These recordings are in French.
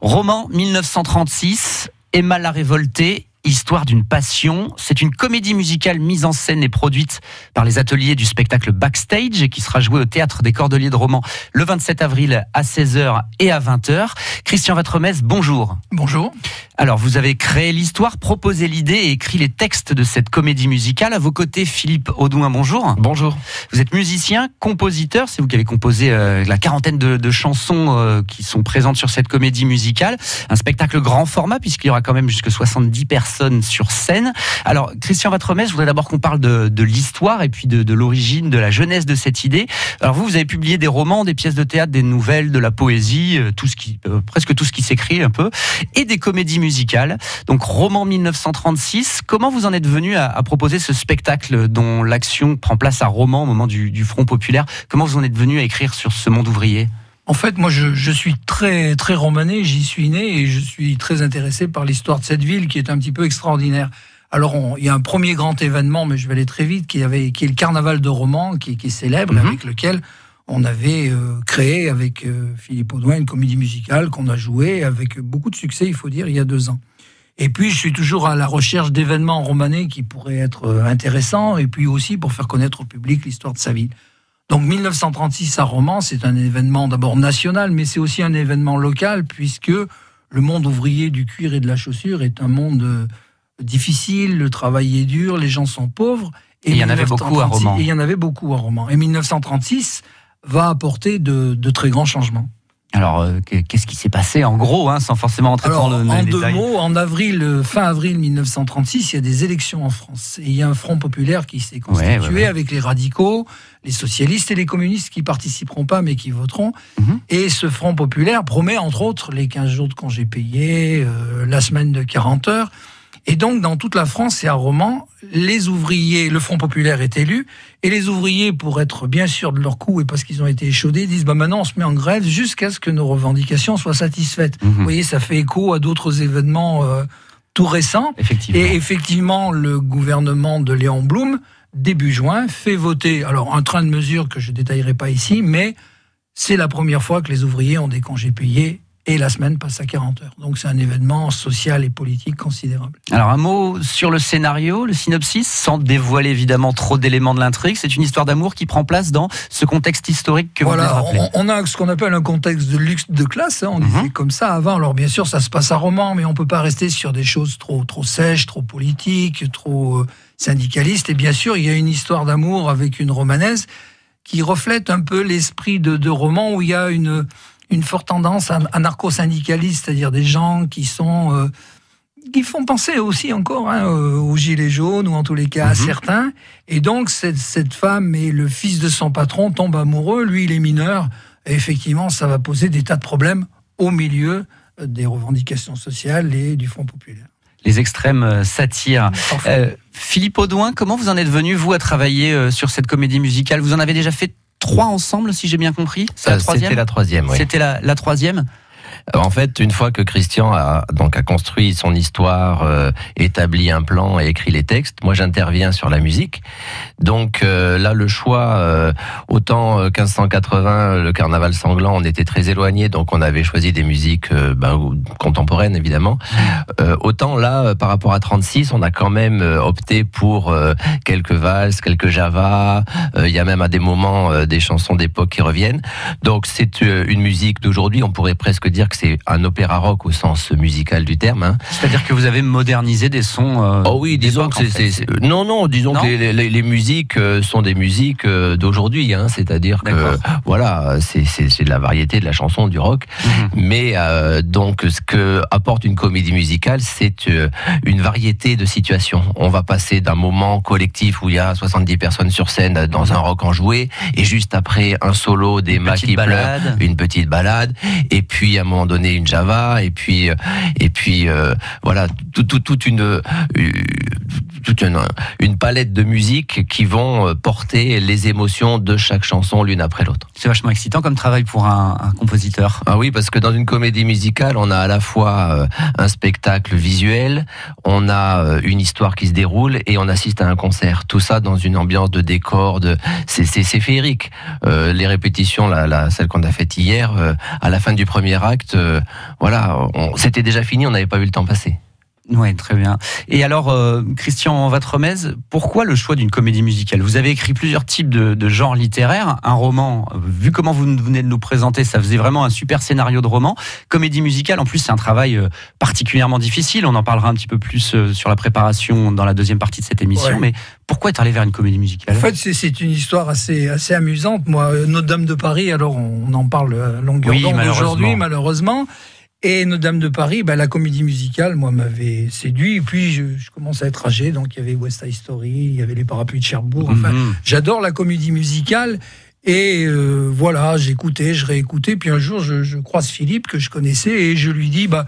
Roman 1936, Emma la révoltée, Histoire d'une passion. C'est une comédie musicale mise en scène et produite par les ateliers du spectacle Backstage et qui sera jouée au théâtre des Cordeliers de Romans le 27 avril à 16h et à 20h. Christian Vatremès, bonjour. Bonjour. Alors, vous avez créé l'histoire, proposé l'idée et écrit les textes de cette comédie musicale. À vos côtés, Philippe Audouin, bonjour. Bonjour. Vous êtes musicien, compositeur, c'est vous qui avez composé euh, la quarantaine de, de chansons euh, qui sont présentes sur cette comédie musicale. Un spectacle grand format puisqu'il y aura quand même jusque 70 personnes sur scène. Alors, Christian Vatremès, je voudrais d'abord qu'on parle de, l'histoire et puis de, l'origine, de la jeunesse de cette idée. Alors vous, vous avez publié des romans, des pièces de théâtre, des nouvelles, de la poésie, euh, tout ce qui, euh, presque tout ce qui s'écrit un peu, et des comédies musicales. Donc, roman 1936. Comment vous en êtes venu à, proposer ce spectacle dont l'action prend place à Roman au moment du, du Front populaire? Comment vous en êtes venu à écrire sur ce monde ouvrier? En fait, moi, je, suis très très romané, j'y suis né et je suis très intéressé par l'histoire de cette ville qui est un petit peu extraordinaire. Alors, il y a un premier grand événement, mais je vais aller très vite, qui, avait, qui est le carnaval de Romans, qui, est célèbre, mhm. avec lequel on avait euh, créé avec euh, Philippe Audouin une comédie musicale qu'on a jouée avec beaucoup de succès, il faut dire, il y a deux ans. Et puis, je suis toujours à la recherche d'événements romanais qui pourraient être euh, intéressants, et puis aussi pour faire connaître au public l'histoire de sa ville. Donc 1936 à Romans, c'est un événement d'abord national, mais c'est aussi un événement local, puisque le monde ouvrier du cuir et de la chaussure est un monde euh, difficile, le travail est dur, les gens sont pauvres. Et, il y en avait beaucoup à Romans. Et il y en avait beaucoup à Romans. Et 1936 va apporter de, de très grands changements. Alors, euh, qu'est-ce qui s'est passé en gros, hein, sans forcément entrer dans le En deux mots, en avril, euh, fin avril 1936, il y a des élections en France. Et il y a un front populaire qui s'est constitué avec les radicaux, les socialistes et les communistes qui participeront pas mais qui voteront. Mhm. Et ce front populaire promet entre autres les 15 jours de congés payés, euh, la semaine de 40 heures. Et donc, dans toute la France et à Romans, les ouvriers, le Front populaire est élu, et les ouvriers, pour être bien sûrs de leur coup et parce qu'ils ont été échaudés, disent bah maintenant on se met en grève jusqu'à ce que nos revendications soient satisfaites. Mhm. Vous voyez, ça fait écho à d'autres événements euh, tout récents. Effectivement. Et effectivement, le gouvernement de Léon Blum, début juin, fait voter alors un train de mesures que je détaillerai pas ici, mais c'est la première fois que les ouvriers ont des congés payés et la semaine passe à 40 heures. Donc c'est un événement social et politique considérable. Alors un mot sur le scénario, le synopsis, sans dévoiler évidemment trop d'éléments de l'intrigue. C'est une histoire d'amour qui prend place dans ce contexte historique que voilà, vous venez on, on, a ce qu'on appelle un contexte de luxe de classe. Hein. on disait comme ça avant. Alors bien sûr, ça se passe à roman, mais on peut pas rester sur des choses trop trop sèches, trop politiques, trop euh, syndicalistes. Et bien sûr, il y a une histoire d'amour avec une romanaise qui reflète un peu l'esprit de, de roman où il y a une une forte tendance anarcho-syndicaliste, c'est-à-dire des gens qui sont euh, qui font penser aussi encore hein, aux gilets jaunes ou en tous les cas à mhm. certains. Et donc cette, cette femme et le fils de son patron tombent amoureux. Lui, il est mineur. Et effectivement, ça va poser des tas de problèmes au milieu des revendications sociales et du Front populaire. Les extrêmes euh, satires. Euh, Philippe Audouin, comment vous en êtes venu, vous, à travailler sur cette comédie musicale? Vous en avez déjà fait trois ensemble, si j'ai bien compris. C'était la troisième. C'était la, la troisième. Euh, en fait, une fois que Christian a donc a construit son histoire, euh, établi un plan et écrit les textes, moi j'interviens sur la musique. Donc euh, là, le choix, autant 1580, le carnaval sanglant, on était très éloigné, donc on avait choisi des musiques ben, contemporaines évidemment. autant là, par rapport à 36, on a quand même opté pour quelques valses, quelques java. Il y a même à des moments des chansons d'époque qui reviennent. Donc c'est une musique d'aujourd'hui, on pourrait presque dire que c'est un opéra rock au sens musical du terme. Hein. C'est-à-dire que vous avez modernisé des sons. Euh, oh oui, disons que c'est, non non, disons que les, musiques euh, sont des musiques euh, d'aujourd'hui. Hein. C'est-à-dire que voilà, c'est, de la variété de la chanson du rock. Mhm. Mais donc ce que apporte une comédie musicale, c'est une variété de situations. On va passer d'un moment collectif où il y a 70 personnes sur scène dans mhm. un rock enjoué, et juste après un solo des mâts qui pleurent, une petite balade, et puis un moment donné une Java et puis euh, et puis euh, voilà toute une toute une, une palette de musique qui vont euh, porter les émotions de chaque chanson l'une après l'autre. C'est vachement excitant comme travail pour un, un, compositeur. Ah oui, parce que dans une comédie musicale, on a à la fois euh, un spectacle visuel, on a euh, une histoire qui se déroule et on assiste à un concert. Tout ça dans une ambiance de décor, de c'est féerique. Euh, les répétitions, la, la celle qu'on a faite hier, à la fin du premier acte, voilà, c'était déjà fini, on n'avait pas vu le temps passer. Oui, très bien. Et alors, euh, Christian Vatremez, pourquoi le choix d'une comédie musicale? Vous avez écrit plusieurs types de, genres littéraires. Un roman, vu comment vous venez de nous présenter, ça faisait vraiment un super scénario de roman. Comédie musicale, en plus, c'est un travail euh, particulièrement difficile. On en parlera un petit peu plus euh, sur la préparation dans la deuxième partie de cette émission. Mais pourquoi être allé vers une comédie musicale? En fait, c'est une histoire assez, assez amusante. Moi, Notre-Dame de Paris, alors on en parle longueur oui, aujourd'hui, malheureusement. Et Notre-Dame de Paris, bah, la comédie musicale, moi, m'avait séduit. Et puis, je, je, commence à être âgé, donc il y avait West Side Story, il y avait les parapluies de Cherbourg. Enfin, mhm. j'adore la comédie musicale. Et euh, voilà, j'écoutais, je réécoutais. Puis un jour, je, je, croise Philippe, que je connaissais, et je lui dis, bah,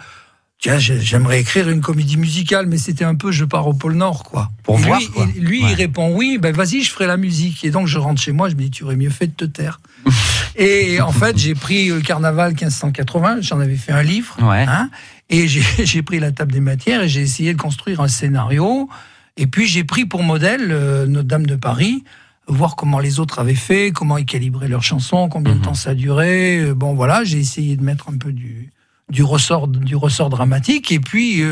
tiens, j'aimerais écrire une comédie musicale, mais c'était un peu je pars au pôle Nord, quoi. Pour lui, voir, quoi. lui il répond oui, ben vas-y, je ferai la musique. Et donc je rentre chez moi, je me dis tu aurais mieux fait de te taire. et en fait, j'ai pris le Carnaval 1580, j'en avais fait un livre, hein, et j'ai pris la table des matières et j'ai essayé de construire un scénario. Et puis j'ai pris pour modèle euh, Notre-Dame de Paris voir comment les autres avaient fait, comment ils calibraient leurs chansons, combien de mhm. temps ça durait. Euh, bon, voilà, j'ai essayé de mettre un peu du, du ressort, du ressort dramatique. Et puis,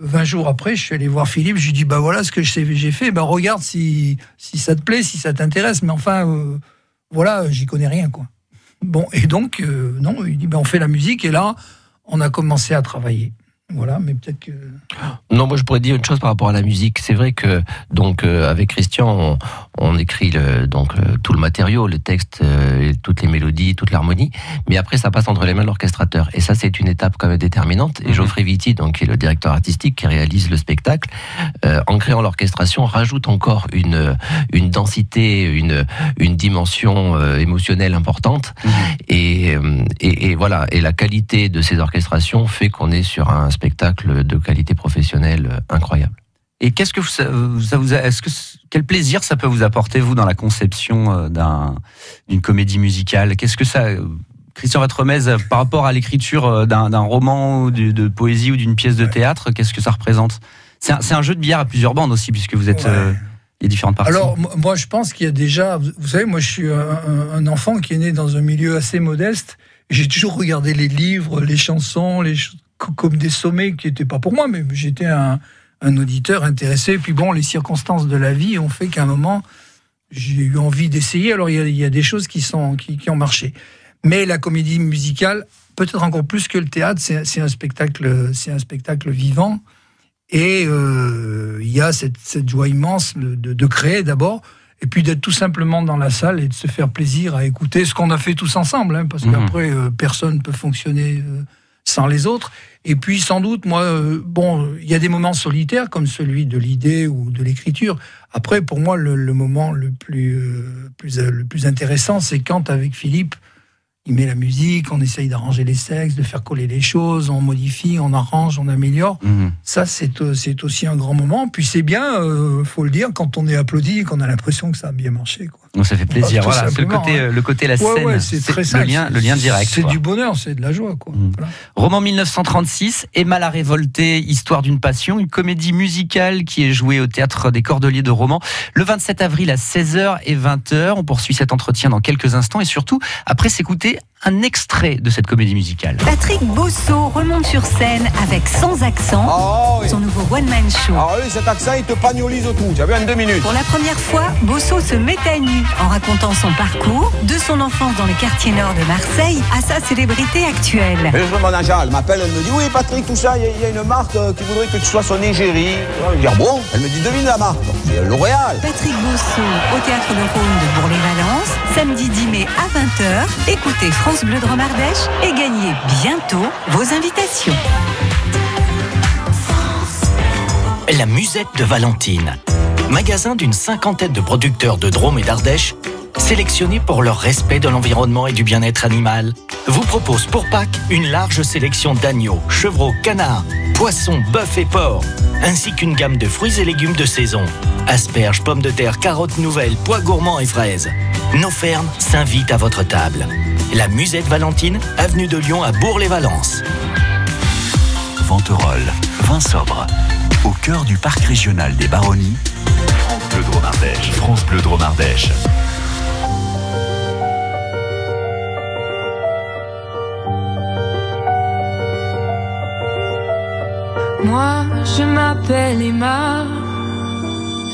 20 euh, jours après, je suis allé voir Philippe. Je lui dis Bah voilà ce que j'ai fait. Bah regarde si, si ça te plaît, si ça t'intéresse. Mais enfin, euh, voilà, j'y connais rien, quoi. Bon, et donc, euh, non, il dit bah, On fait la musique. Et là, on a commencé à travailler. Voilà, mais peut-être que. Non, moi je pourrais dire une chose par rapport à la musique. C'est vrai que donc euh, avec Christian, on, écrit le, donc euh, tout le matériau, le texte, euh, toutes les mélodies, toute l'harmonie. Mais après, ça passe entre les mains de l'orchestrateur. Et ça, c'est une étape quand même déterminante. Et mhm. Geoffrey Vitti, donc qui est le directeur artistique qui réalise le spectacle, en créant l'orchestration, rajoute encore une une densité, une une dimension émotionnelle importante. Mhm. Et, et, et voilà. Et la qualité de ces orchestrations fait qu'on est sur un spectacle de qualité professionnelle incroyable. Et qu'est-ce que ça, vous est-ce que quel plaisir ça peut vous apporter vous dans la conception euh, d'un d'une comédie musicale? Qu'est-ce que ça Christian Vatremez, par rapport à l'écriture euh, d'un roman, de, de, poésie ou d'une pièce de théâtre, qu'est-ce que ça représente? C'est un, un, jeu de billard à plusieurs bandes aussi, puisque vous êtes euh, les différentes parties. Alors moi, je pense qu'il y a déjà, vous savez, moi je suis un, un, enfant qui est né dans un milieu assez modeste. J'ai toujours regardé les livres, les chansons, les comme des sommets qui n'étaient pas pour moi, mais j'étais un, auditeur intéressé. Puis bon, les circonstances de la vie ont fait qu'à un moment, j'ai eu envie d'essayer. Alors il y, a, des choses qui, sont, qui, ont marché. Mais la comédie musicale, peut-être encore plus que le théâtre, c'est un spectacle, c'est un spectacle vivant. Et euh, il y a cette, joie immense de, créer d'abord, et puis d'être tout simplement dans la salle et de se faire plaisir à écouter ce qu'on a fait tous ensemble, hein, parce mmh. qu'après, euh, personne ne peut fonctionner euh, sans les autres. Et puis sans doute, moi, euh, bon, il y a des moments solitaires comme celui de l'idée ou de l'écriture. Après, pour moi, le, moment le plus, euh, plus, euh, le plus intéressant, c'est quand avec Philippe, il met la musique, on essaye d'arranger les sexes, de faire coller les choses, on modifie, on arrange, on améliore. Mhm. Ça, c'est aussi un grand moment. Puis c'est bien, il faut le dire, quand on est applaudi et qu'on a l'impression que ça a bien marché. Quoi. Donc ça fait plaisir. voilà, c'est le côté, hein. le côté la scène, c'est très le lien, le lien direct. C'est du bonheur, c'est de la joie. Quoi. Mm. Roman 1936, Emma la révoltée, histoire d'une passion, une comédie musicale qui est jouée au théâtre des Cordeliers de Romans le 27 avril à 16h et 20h. On poursuit cet entretien dans quelques instants et surtout après s'écouter un extrait de cette comédie musicale. Patrick Bosso remonte sur scène avec Sans accent, ah son nouveau one-man show. Ah oui, cet accent, il te pagnolise tout. Tu as vu en deux minutes. Pour la première fois, Bosso se met à nu en racontant son parcours, de son enfance dans le quartier nord de Marseille à sa célébrité actuelle. Et je mon agent, elle m'appelle, elle me dit Oui, Patrick, tout ça, il y, a une marque euh, qui voudrait que tu sois son égérie. Je dis ah bon? Elle me dit Devine la marque. L'Oréal. Patrick Bosso au théâtre de Rhône de Bourg-les-Valence, samedi 10 mai à 20h. Écoutez France Bleu de Romardèche et gagnez bientôt vos invitations. La musette de Valentine magasin d'une cinquantaine de producteurs de Drôme et d'Ardèche, sélectionnés pour leur respect de l'environnement et du bien-être animal. vous propose pour Pâques une large sélection d'agneaux, chevreaux, canards, poissons, bœufs et porcs, ainsi qu'une gamme de fruits et légumes de saison. Asperges, pommes de terre, carottes nouvelles, pois gourmands et fraises. Nos fermes s'invitent à votre table. La Musette Valentine, avenue de Lyon à Bourg-les-Valences. Venterolles, vin sobre. Au cœur du parc régional des Baronnies, France Bleu. Moi, je m'appelle Emma.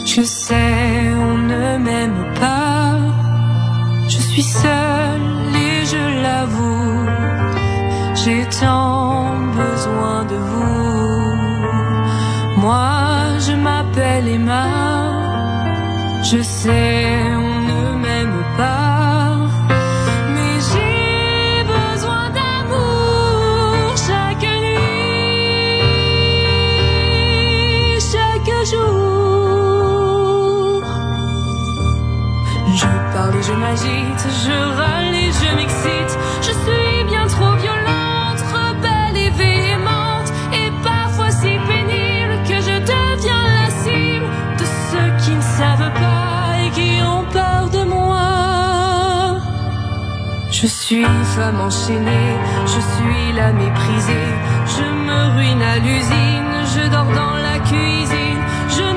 Je sais, on ne m'aime pas. Je suis seule et je l'avoue. J'ai tant besoin de vous. Moi, je m'appelle Emma. Je sais, on ne m'aime pas. Mais j'ai besoin d'amour chaque nuit, chaque jour. Je parle je m'agite, je râle suis femme enchaînée, je suis la méprisée. Je me ruine à l'usine, je dors dans la cuisine. Je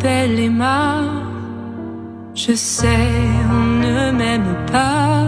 m'appelle Emma. Je sais, on ne m'aime pas.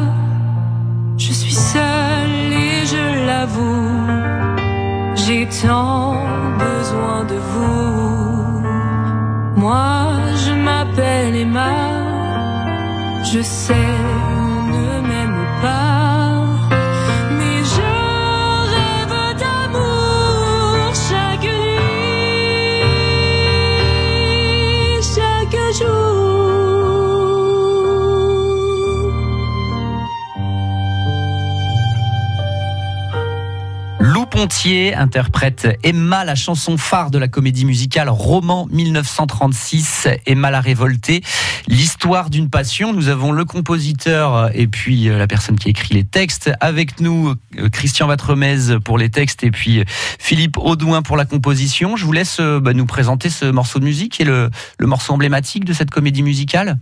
Interprète Emma, la chanson phare de la comédie musicale Roman 1936, Emma la révoltée, l'histoire d'une passion. Nous avons le compositeur et puis euh, la personne qui écrit les textes. Avec nous, euh, Christian Vatremez pour les textes et puis euh, Philippe Audouin pour la composition. Je vous laisse bah, nous présenter ce morceau de musique est le, le morceau emblématique de cette comédie musicale.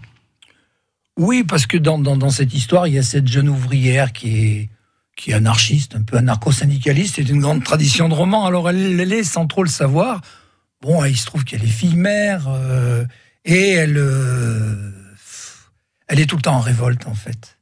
Oui, parce que dans, dans, dans cette histoire, il y a cette jeune ouvrière qui est, qui est anarchiste, un peu anarcho-syndicaliste, c'est une grande tradition de roman. Alors elle, elle est sans trop le savoir. Bon, il se trouve qu'elle est fille-mère euh, et elle, euh, elle est tout le temps en révolte en fait.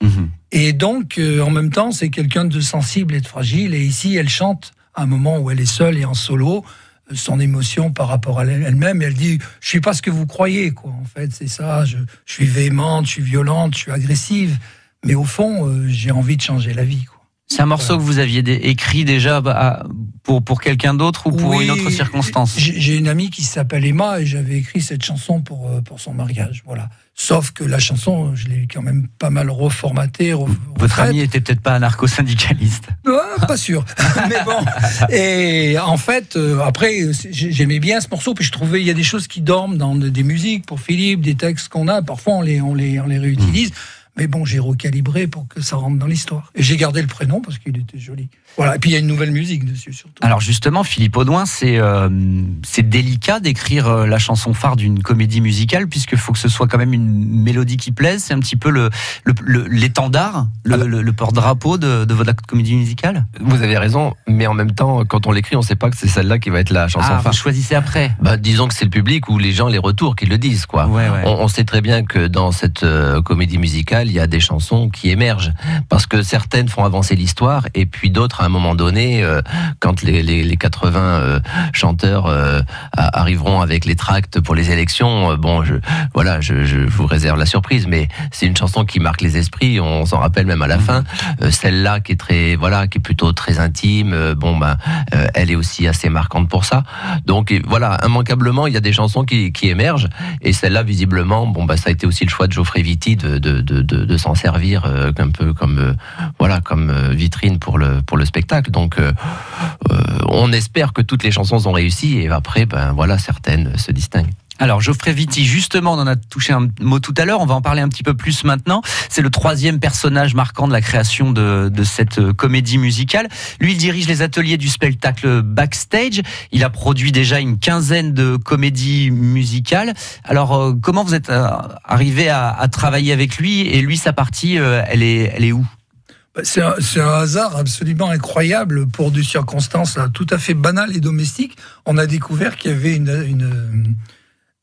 Et donc, euh, en même temps, c'est quelqu'un de sensible et de fragile. Et ici, elle chante à un moment où elle est seule et en solo son émotion par rapport à elle- elle-même. Elle dit Je suis pas ce que vous croyez, quoi. En fait, c'est ça. Je, je suis véhémente, je suis violente, je suis agressive. Mais au fond, euh, j'ai envie de changer la vie, quoi. C'est un morceau que vous aviez écrit déjà bah, pour, pour quelqu'un d'autre ou pour Oui, une autre circonstance? J'ai une amie qui s'appelle Emma et j'avais écrit cette chanson pour, euh, pour son mariage. Voilà. Sauf que la chanson, je l'ai quand même pas mal reformatée. re- Votre refaite. ami était peut-être pas anarcho-syndicaliste. Pas sûr. Mais bon. Et en fait, euh, après, j'aimais bien ce morceau, puis je trouvais il y a des choses qui dorment dans de- des musiques pour Philippe, des textes qu'on a. Parfois, on les, on les, on les réutilise. Mais bon, j'ai recalibré pour que ça rentre dans l'histoire. Et j'ai gardé le prénom parce qu'il était joli. Voilà. Et puis il y a une nouvelle musique dessus surtout. Alors justement, Philippe Audouin, c'est euh, c'est délicat d'écrire euh, la chanson phare d'une comédie musicale puisqu'il faut que ce soit quand même une mélodie qui plaise. C'est un petit peu le le- le- l'étendard, le, le- le porte-drapeau de, de votre comédie musicale? Vous avez raison, mais en même temps, quand on l'écrit, on ne sait pas que c'est celle-là qui va être la chanson Ah, phare. vous choisissez après. Bah, disons que c'est le public ou les gens, les retours qui le disent, quoi. Ouais, ouais. On, on sait très bien que dans cette euh, comédie musicale, musicale, il y a des chansons qui émergent parce que certaines font avancer l'histoire et puis d'autres, à un moment donné, euh, quand les, les, les 80 euh, chanteurs euh, arriveront avec les tracts pour les élections, bon, je, voilà, je, je vous réserve la surprise, mais c'est une chanson qui marque les esprits. On s'en rappelle même à la fin. Euh, Celle-là qui est très, voilà, qui est plutôt très intime. bon, ben, elle est aussi assez marquante pour ça. Donc voilà, immanquablement, il y a des chansons qui, qui émergent. Et celle-là, visiblement, bon, bah, ça a été aussi le choix de Geoffrey de, de, de, de, de s'en servir euh, un peu comme, euh, voilà, comme euh, vitrine pour le, pour le spectacle. Donc, on espère que toutes les chansons sont réussies. Et après, ben voilà, certaines se distinguent. Alors Geoffrey Viti, justement, on en a touché un mot tout à l'heure, on va en parler un petit peu plus maintenant. C'est le troisième personnage marquant de la création de, cette euh, comédie musicale. Lui, il dirige les ateliers du spectacle Backstage. Il a produit déjà une quinzaine de comédies musicales. Alors, euh, comment vous êtes euh, arrivé à, travailler avec lui? Et lui, sa partie, elle est, elle est où? Bah, C'est un, hasard absolument incroyable pour des circonstances là, tout à fait banales et domestiques. On a découvert qu'il y avait une,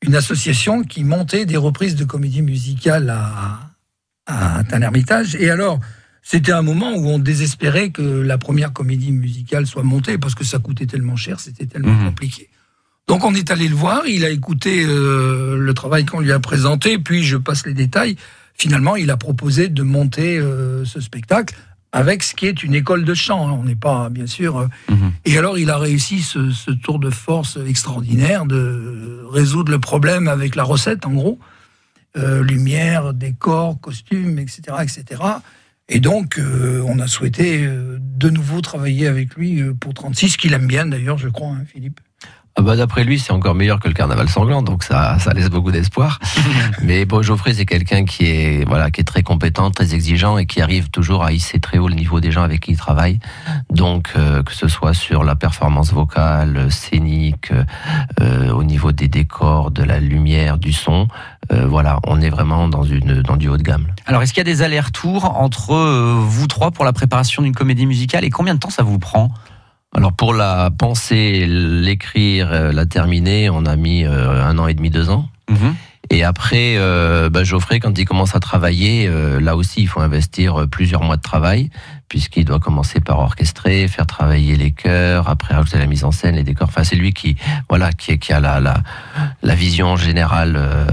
une association qui montait des reprises de comédies musicales à, à Tain-l'Hermitage. Et alors, c'était un moment où on désespérait que la première comédie musicale soit montée parce que ça coûtait tellement cher, c'était tellement Mhm. compliqué. Donc on est allé le voir, il a écouté euh, le travail qu'on lui a présenté, puis je passe les détails. Finalement, il a proposé de monter euh, ce spectacle avec ce qui est une école de chant. On n'est pas, bien sûr. euh, Mhm. Et alors, il a réussi ce, ce tour de force extraordinaire de résoudre le problème avec la recette, en gros. Euh, lumière, décor, costume, etc., etc. Et donc, euh, on a souhaité euh, de nouveau travailler avec lui pour 36, qu'il aime bien d'ailleurs, je crois, hein, Philippe. Ah bah, D'après lui, c'est encore meilleur que le carnaval sanglant, donc ça, ça laisse beaucoup d'espoir. Mais bon, Geoffrey, c'est quelqu'un qui est, voilà, qui est très compétent, très exigeant et qui arrive toujours à hisser très haut le niveau des gens avec qui il travaille. Donc, euh, que ce soit sur la performance vocale, scénique, euh, au niveau des décors, de la lumière, du son, euh, voilà, on est vraiment dans, une, dans du haut de gamme. Alors, est-ce qu'il y a des allers-retours entre euh, vous trois pour la préparation d'une comédie musicale Et combien de temps ça vous prend? Alors pour la penser, l'écrire, euh, la terminer, on a mis euh, un an et demi, deux ans. Et après, euh, bah, Geoffrey, quand il commence à travailler, euh, là aussi, il faut investir euh, plusieurs mois de travail, puisqu'il doit commencer par orchestrer, faire travailler les chœurs, après rajouter la mise en scène, les décors. Enfin, c'est lui qui, voilà, qui, a la, vision générale euh,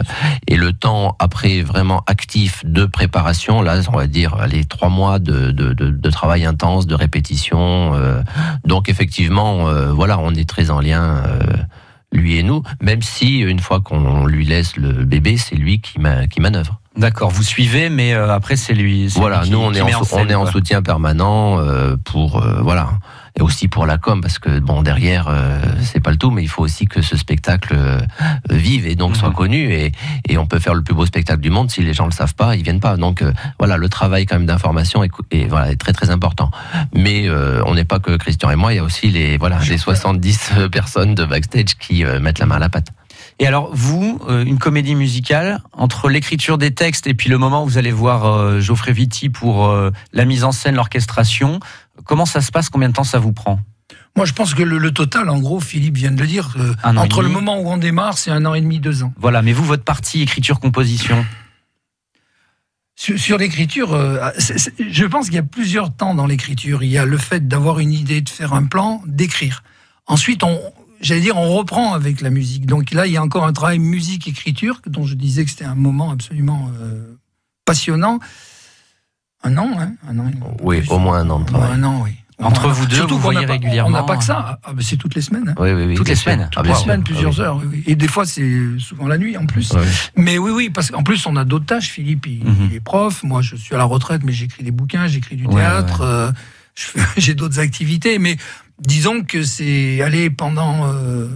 et le temps après vraiment actif de préparation. Là, on va dire, allez, trois mois de, travail intense, de répétition. donc, effectivement, voilà, on est très en lien. Lui et nous, même si une fois qu'on lui laisse le bébé, c'est lui qui, ma- qui manœuvre. D'accord, vous suivez, mais euh, après c'est lui. Voilà, lui qui- nous on est, en, on est en soutien permanent euh, pour euh, voilà et aussi pour la com parce que bon derrière euh, c'est pas le tout mais il faut aussi que ce spectacle euh, vive et donc soit Mhm. connu. Et, et on peut faire le plus beau spectacle du monde si les gens le savent pas ils viennent pas. Donc euh, voilà le travail quand même d'information est, est, voilà est très très important. Mais euh, on n'est pas que Christian et moi il y a aussi les voilà les 70 personnes de backstage qui euh, mettent la main à la pâte. Et alors, vous, euh, une comédie musicale, entre l'écriture des textes et puis le moment où vous allez voir euh, Geoffrey Viti pour euh, la mise en scène, l'orchestration, comment ça se passe? Combien de temps ça vous prend? Moi, je pense que le, le total, en gros, Philippe vient de le dire, euh, entre le moment où on démarre, c'est un an et demi, deux ans. Voilà, mais vous, votre partie écriture-composition? Sur, sur l'écriture, euh, je pense qu'il y a plusieurs temps dans l'écriture. Il y a le fait d'avoir une idée, de faire un plan, d'écrire. Ensuite, on, j'allais dire, on reprend avec la musique. Donc là, il y a encore un travail musique-écriture, dont je disais que c'était un moment absolument euh, passionnant. Un an, hein un an. oui au moins un an de travail un an, oui. Entre vous deux, Surtout vous voyez pas- régulièrement, On n'a pas que hein. ça. Ah, ben, c'est toutes les semaines. hein. oui, oui, oui, Toutes les semaines. Ah, Toutes les sûr. semaines, Ah, plusieurs oui. heures. Et des fois, c'est souvent la nuit en plus. Ouais. Mais oui, oui, parce qu'en plus, on a d'autres tâches. Philippe, il, Mhm. il est prof. Moi, je suis à la retraite, mais j'écris des bouquins, j'écris du théâtre. euh, j'ai d'autres activités. Mais disons que c'est aller pendant euh,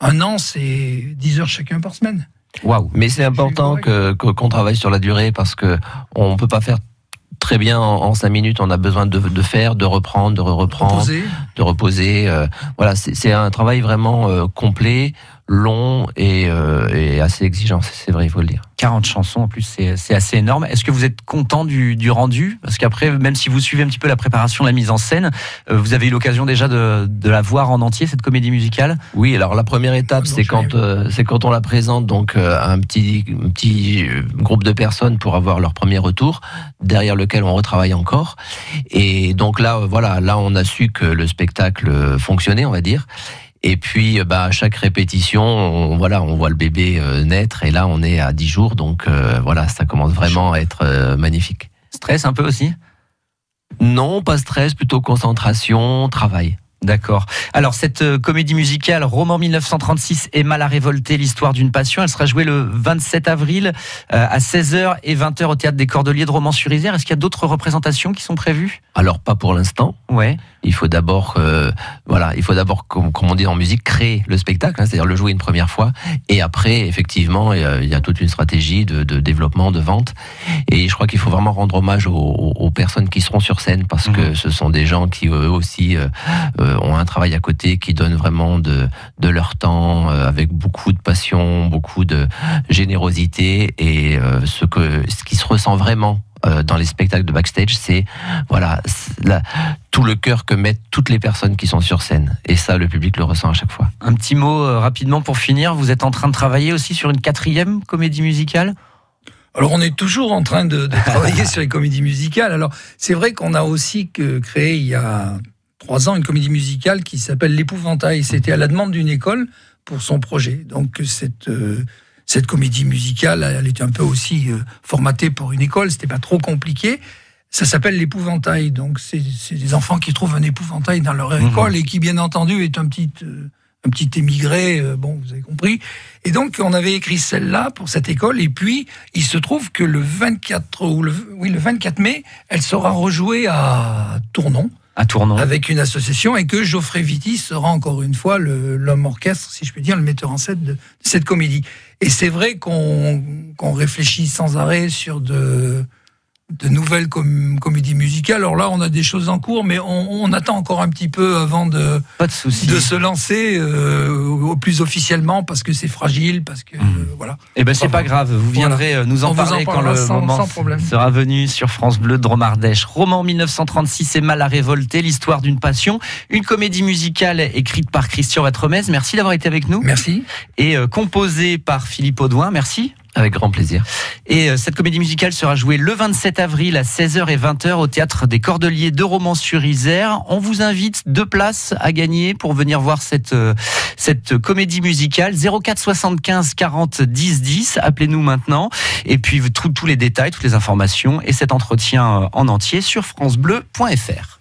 un an, c'est 10 heures chacun par semaine. Waouh Mais c'est important que que- qu'on travaille sur la durée parce que on peut pas faire très bien en, en cinq minutes. On a besoin de, de faire, de reprendre, de reprendre, Reposer. de reposer. euh, voilà, c'est c'est un travail vraiment euh, complet. Long et, euh, et assez exigeant, c'est vrai, il faut le dire. 40 chansons en plus, c'est c'est assez énorme. Est-ce que vous êtes content du, du rendu? Parce qu'après, même si vous suivez un petit peu la préparation, la mise en scène, euh, vous avez eu l'occasion déjà de, de la voir en entier, cette comédie musicale? Oui, alors la première étape, Ah c'est quand, euh, c'est quand on la présente donc euh, à un petit, un petit euh, groupe de personnes pour avoir leur premier retour, derrière lequel on retravaille encore. Et donc là, euh, voilà, là on a su que le spectacle euh, fonctionnait, on va dire. Et puis, euh, bah, à chaque répétition, on, voilà, on voit le bébé euh, naître, et là on est à 10 jours, donc euh, voilà, ça commence vraiment à être euh, magnifique. Stress un peu aussi? Non, pas stress, plutôt concentration, travail. D'accord. Alors cette comédie musicale, roman 1936, Emma la révoltée, l'histoire d'une passion, elle sera jouée le 27 avril à 16h et 20h au théâtre des Cordeliers de Romans-sur-Isère. Est-ce qu'il y a d'autres représentations qui sont prévues? Alors pas pour l'instant. Ouais. Il faut d'abord, euh, voilà, il faut d'abord, comme, comme on dit en musique, créer le spectacle, hein, c'est-à-dire le jouer une première fois, et après, effectivement, il y a, toute une stratégie de, de développement, de vente. Et je crois qu'il faut vraiment rendre hommage aux, aux- personnes qui seront sur scène, parce que ce sont des gens qui eux aussi euh, euh, ont un travail à côté, qui donnent vraiment de, de leur temps, euh, avec beaucoup de passion, beaucoup de générosité, et euh, ce que, ce qui se ressent vraiment. Euh, dans les spectacles de backstage, c'est voilà la- tout le cœur que mettent toutes les personnes qui sont sur scène. Et ça, le public le ressent à chaque fois. Un petit mot euh, rapidement pour finir. Vous êtes en train de travailler aussi sur une quatrième comédie musicale? Alors on est toujours en train de, de travailler sur les comédies musicales. Alors c'est vrai qu'on a aussi que créé il y a trois ans une comédie musicale qui s'appelle L'épouvantail. C'était à la demande d'une école pour son projet. Donc cette euh, cette comédie musicale, elle était un peu aussi euh, formatée pour une école. C'était pas trop compliqué. Ça s'appelle l'épouvantail. Donc c'est des enfants qui trouvent un épouvantail dans leur école et qui bien entendu est un petit euh, un petit émigré, euh, bon, vous avez compris. Et donc, on avait écrit celle-là pour cette école. Et puis, il se trouve que le 24, ou le, oui, le 24 mai, elle sera rejouée à Tournon à Tournon avec une association et que Geoffrey Vitti sera encore une fois l'homme orchestre, si je puis dire, le metteur en scène de, de cette comédie. Et c'est vrai qu'on réfléchit sans arrêt sur de, de nouvelles com- comédies musicales. Alors là, on a des choses en cours, mais on, on attend encore un petit peu avant de, Pas de de se lancer euh, au plus officiellement parce que c'est fragile, parce que euh, voilà. Eh ben c'est pas grave, vous viendrez euh, nous en On vous en parler quand le sans- moment sans sera venu sur France Bleu Dromardèche. Roman 1936, Emma la révoltée, l'histoire d'une passion, une comédie musicale écrite par Christian Vatremez. Merci d'avoir été avec nous Merci. et euh, composée par Philippe Audouin. Merci. Avec grand plaisir. Et euh, cette comédie musicale sera jouée le 27 avril à 16h et 20h au théâtre des Cordeliers de Romans-sur-Isère. On vous invite deux places à gagner pour venir voir cette euh, cette comédie musicale 04 75 40 10 10. Appelez-nous maintenant et puis tous les détails, toutes les informations et cet entretien euh, en entier sur francebleu.fr.